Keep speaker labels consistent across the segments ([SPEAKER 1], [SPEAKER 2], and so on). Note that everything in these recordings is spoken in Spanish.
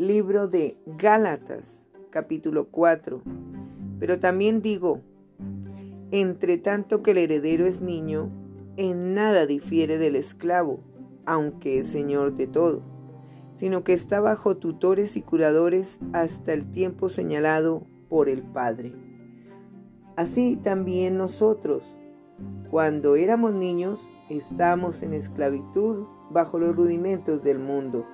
[SPEAKER 1] libro de Gálatas, capítulo 4. Pero también digo, entre tanto que el heredero es niño, en nada difiere del esclavo, aunque es señor de todo, sino que está bajo tutores y curadores hasta el tiempo señalado por el Padre. Así también nosotros, cuando éramos niños, estábamos en esclavitud bajo los rudimentos del mundo.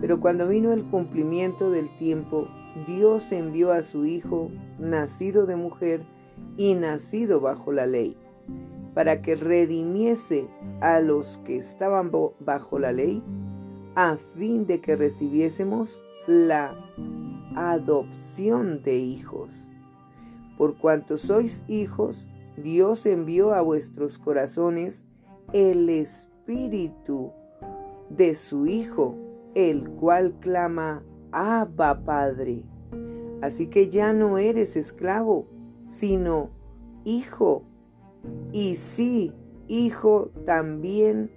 [SPEAKER 1] Pero cuando vino el cumplimiento del tiempo, Dios envió a su Hijo, nacido de mujer y nacido bajo la ley, para que redimiese a los que estaban bajo la ley, a fin de que recibiésemos la adopción de hijos. Por cuanto sois hijos, Dios envió a vuestros corazones el Espíritu de su Hijo, el cual clama, Abba Padre. Así que ya no eres esclavo, sino hijo. Y sí, hijo también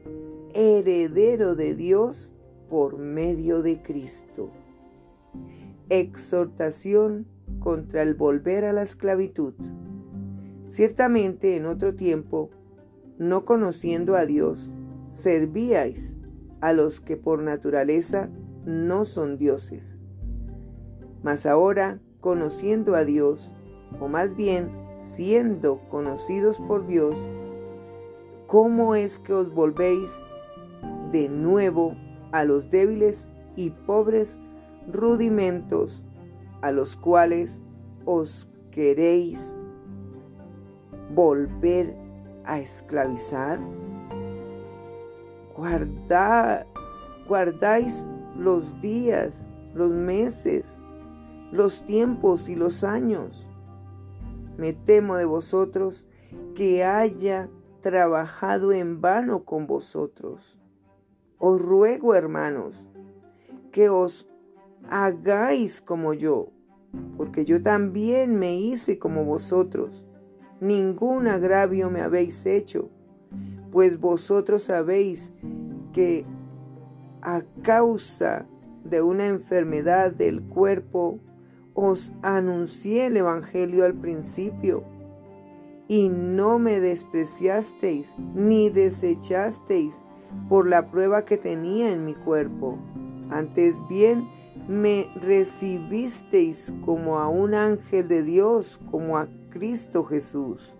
[SPEAKER 1] heredero de Dios por medio de Cristo. Exhortación contra el volver a la esclavitud. Ciertamente en otro tiempo, no conociendo a Dios, servíais a los que por naturaleza no son dioses. Mas ahora, conociendo a Dios, o más bien siendo conocidos por Dios, ¿cómo es que os volvéis de nuevo a los débiles y pobres rudimentos a los cuales os queréis volver a esclavizar? Guardáis los días, los meses, los tiempos y los años. Me temo de vosotros que haya trabajado en vano con vosotros. Os ruego, hermanos, que os hagáis como yo, porque yo también me hice como vosotros. Ningún agravio me habéis hecho pues vosotros sabéis que a causa de una enfermedad del cuerpo os anuncié el Evangelio al principio, y no me despreciasteis ni desechasteis por la prueba que tenía en mi cuerpo. Antes bien, me recibisteis como a un ángel de Dios, como a Cristo Jesús.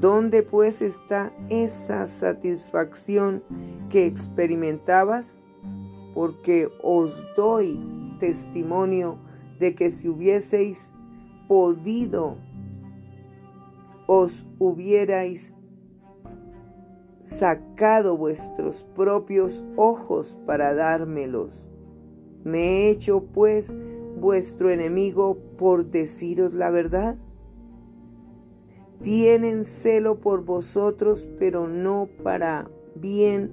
[SPEAKER 1] ¿Dónde pues está esa satisfacción que experimentabas? Porque os doy testimonio de que si hubieseis podido, os hubierais sacado vuestros propios ojos para dármelos. ¿Me he hecho pues vuestro enemigo por deciros la verdad? Tienen celo por vosotros, pero no para bien,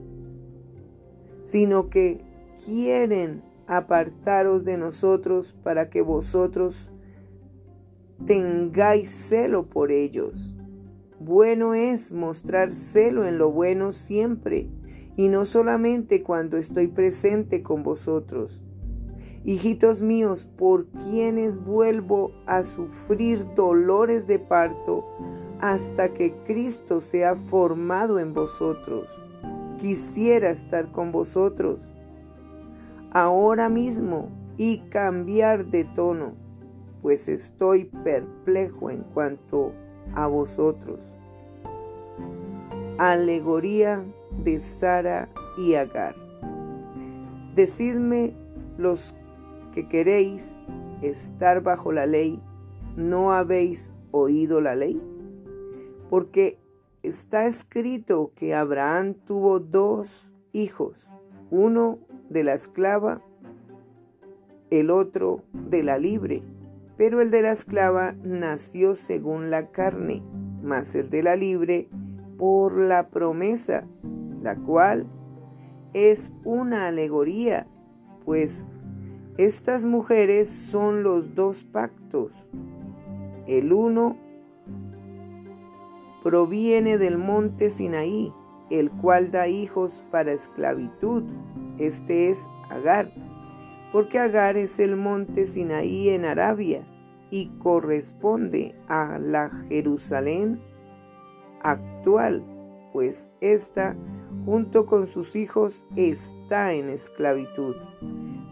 [SPEAKER 1] sino que quieren apartaros de nosotros para que vosotros tengáis celo por ellos. Bueno es mostrar celo en lo bueno siempre, y no solamente cuando estoy presente con vosotros. Hijitos míos, por quienes vuelvo a sufrir dolores de parto, hasta que Cristo sea formado en vosotros. Quisiera estar con vosotros ahora mismo y cambiar de tono, pues estoy perplejo en cuanto a vosotros. Alegoría de Sara y Agar. Decidme los que queréis estar bajo la ley, ¿no habéis oído la ley? porque está escrito que Abraham tuvo dos hijos, uno de la esclava, el otro de la libre, pero el de la esclava nació según la carne, mas el de la libre por la promesa, la cual es una alegoría, pues estas mujeres son los dos pactos, el uno proviene del monte Sinaí, el cual da hijos para esclavitud. Este es Agar. porque Agar es el monte Sinaí en Arabia y corresponde a la Jerusalén actual, pues ésta, junto con sus hijos, está en esclavitud.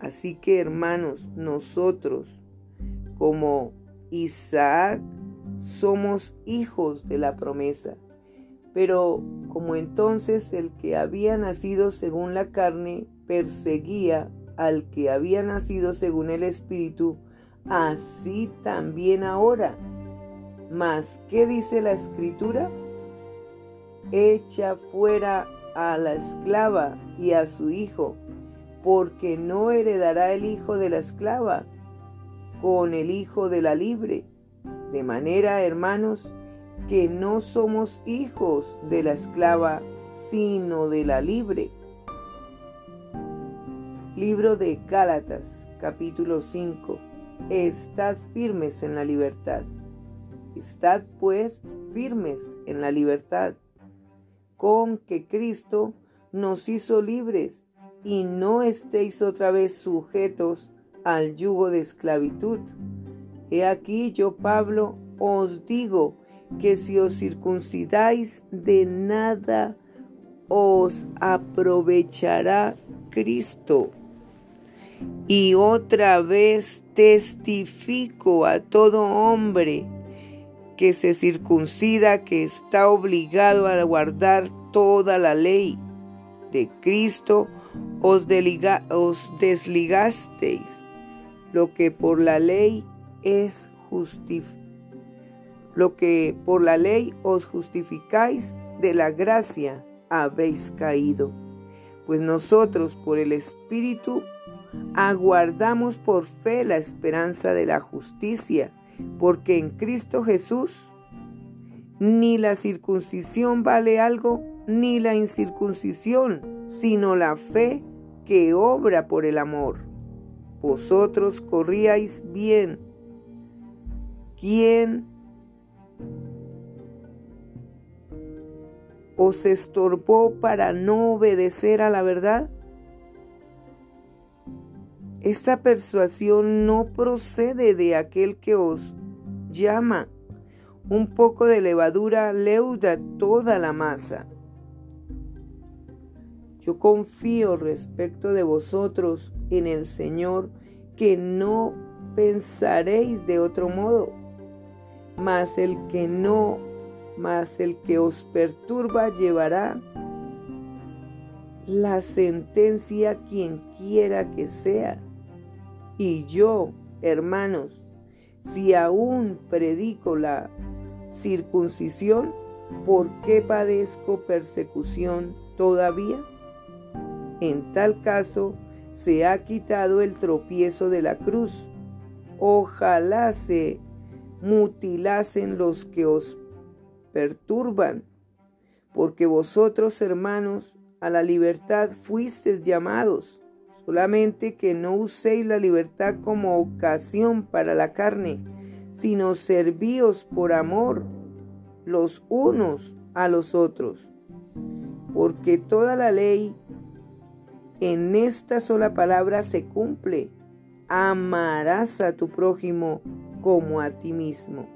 [SPEAKER 1] Así que hermanos, nosotros como Isaac somos hijos de la promesa. Pero como entonces el que había nacido según la carne perseguía al que había nacido según el Espíritu, así también ahora. Mas, ¿qué dice la Escritura? Echa fuera a la esclava y a su hijo, porque no heredará el hijo de la esclava con el hijo de la libre. De manera, hermanos, que no somos hijos de la esclava, sino de la libre. Libro de Gálatas, capítulo 5. Estad firmes en la libertad. Estad pues firmes en la libertad, con que Cristo nos hizo libres, y no estéis otra vez sujetos al yugo de esclavitud. He aquí yo, Pablo, os digo que si os circuncidáis de nada os aprovechará Cristo. Y otra vez testifico a todo hombre que se circuncida que está obligado a guardar toda la ley. De Cristo os, desligasteis, lo que por la ley es lo que por la ley os justificáis, de la gracia habéis caído. Pues nosotros por el Espíritu aguardamos por fe la esperanza de la justicia, porque en Cristo Jesús ni la circuncisión vale algo, ni la incircuncisión, sino la fe que obra por el amor. Vosotros corríais bien. ¿Quién os estorbó para no obedecer a la verdad? Esta persuasión no procede de aquel que os llama. Un poco de levadura leuda toda la masa. Yo confío respecto de vosotros en el Señor que no pensaréis de otro modo, mas el que no mas el que os perturba llevará la sentencia quien quiera que sea. Y yo, hermanos, si aún predico la circuncisión, ¿por qué padezco persecución todavía? En tal caso, se ha quitado el tropiezo de la cruz. Ojalá se mutilasen los que os perturban, porque vosotros, hermanos, a la libertad fuisteis llamados, solamente que no uséis la libertad como ocasión para la carne, sino servíos por amor los unos a los otros. Porque toda la ley en esta sola palabra se cumple. Amarás a tu prójimo como a ti mismo.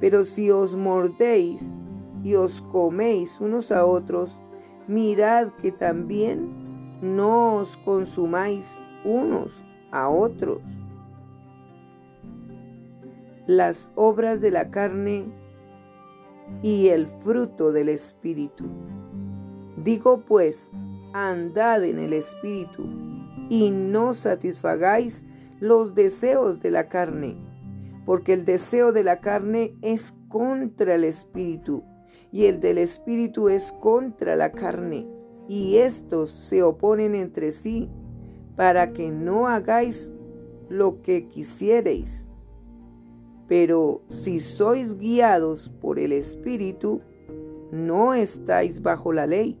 [SPEAKER 1] Pero si os mordéis y os coméis unos a otros, mirad que también no os consumáis unos a otros. Las obras de la carne y el fruto del Espíritu. Digo pues, andad en el Espíritu y no satisfagáis los deseos de la carne porque el deseo de la carne es contra el espíritu y el del espíritu es contra la carne, y estos se oponen entre sí para que no hagáis lo que quisiereis. Pero si sois guiados por el Espíritu, no estáis bajo la ley.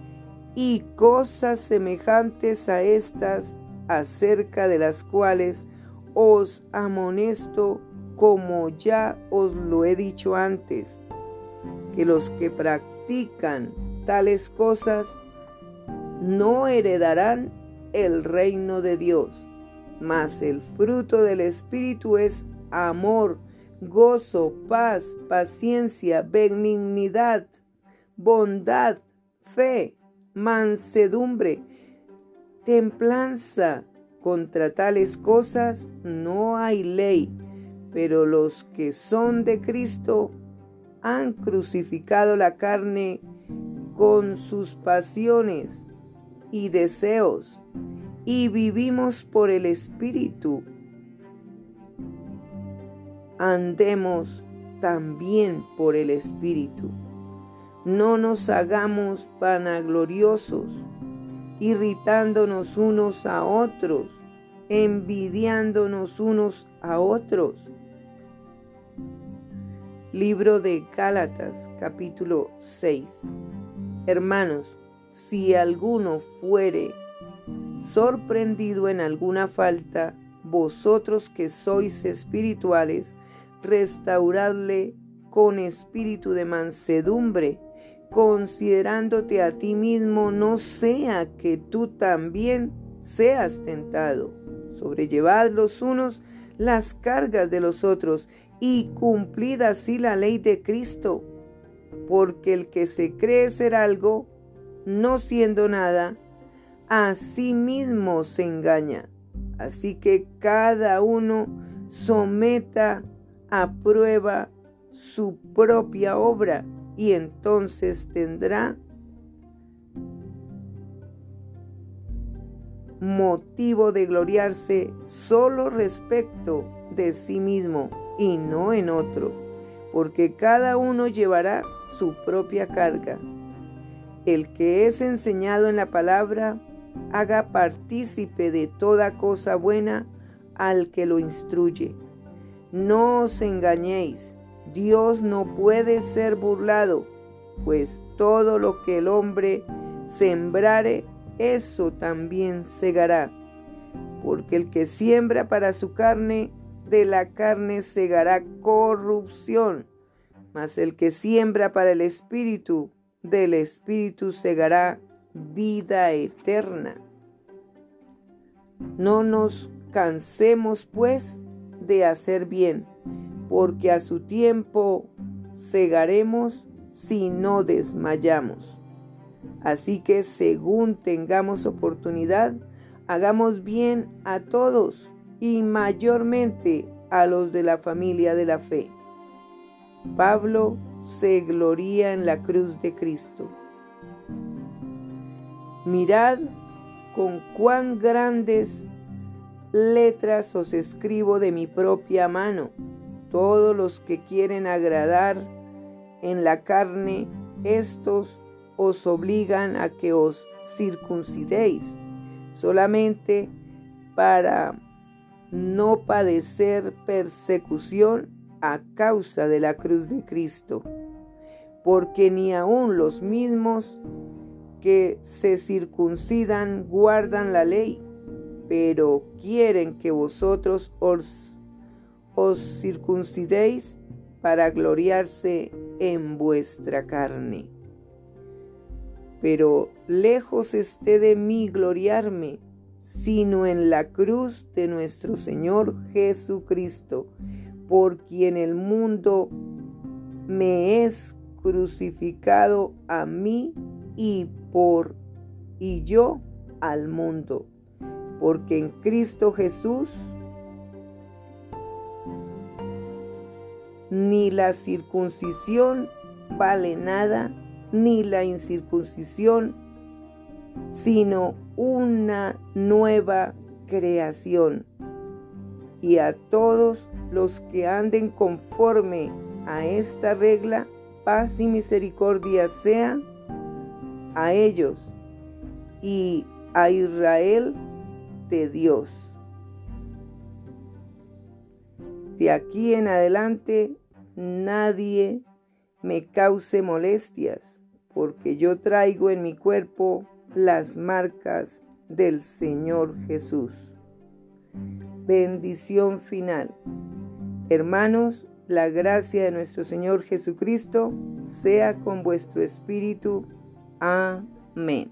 [SPEAKER 1] y cosas semejantes a estas, acerca de las cuales os amonesto como ya os lo he dicho antes, que los que practican tales cosas no heredarán el reino de Dios. Mas el fruto del Espíritu es amor, gozo, paz, paciencia, benignidad, bondad, fe, mansedumbre, templanza. Contra tales cosas no hay ley, pero los que son de Cristo han crucificado la carne con sus pasiones y deseos, y vivimos por el Espíritu. Andemos también por el Espíritu. No nos hagamos vanagloriosos, irritándonos unos a otros, envidiándonos unos a otros. Libro de Gálatas capítulo 6 Hermanos, si alguno fuere sorprendido en alguna falta, vosotros que sois espirituales, restauradle con espíritu de mansedumbre, considerándote a ti mismo, no sea que tú también seas tentado. Sobrellevad los unos las cargas de los otros y cumplid así la ley de Cristo, porque el que se cree ser algo, no siendo nada, a sí mismo se engaña. Así que cada uno someta a prueba su propia obra y entonces tendrá motivo de gloriarse solo respecto de sí mismo y no en otro, porque cada uno llevará su propia carga. El que es enseñado en la palabra, haga partícipe de toda cosa buena al que lo instruye. No os engañéis, Dios no puede ser burlado, pues todo lo que el hombre sembrare, eso también segará. Porque el que siembra para su carne, de la carne segará corrupción, mas el que siembra para el espíritu, del espíritu segará vida eterna. No nos cansemos, pues, de hacer bien, porque a su tiempo segaremos si no desmayamos. Así que según tengamos oportunidad, hagamos bien a todos y mayormente a los de la familia de la fe. Pablo se gloría en la cruz de Cristo. Mirad con cuán grandes letras os escribo de mi propia mano. Todos los que quieren agradar en la carne, estos os obligan a que os circuncidéis, solamente para no padecer persecución a causa de la cruz de Cristo, porque ni aun los mismos que se circuncidan guardan la ley, pero quieren que vosotros os, os circuncidéis para gloriarse en vuestra carne. Pero lejos esté de mí gloriarme, sino en la cruz de nuestro Señor Jesucristo, por quien el mundo me es crucificado a mí y por y yo al mundo, porque en Cristo Jesús ni la circuncisión vale nada, ni la incircuncisión, sino una nueva creación. Y a todos los que anden conforme a esta regla, paz y misericordia sea a ellos y a Israel de Dios. De aquí en adelante nadie me cause molestias, porque yo traigo en mi cuerpo las marcas del Señor Jesús. Bendición final. Hermanos, la gracia de nuestro Señor Jesucristo sea con vuestro espíritu. Amén.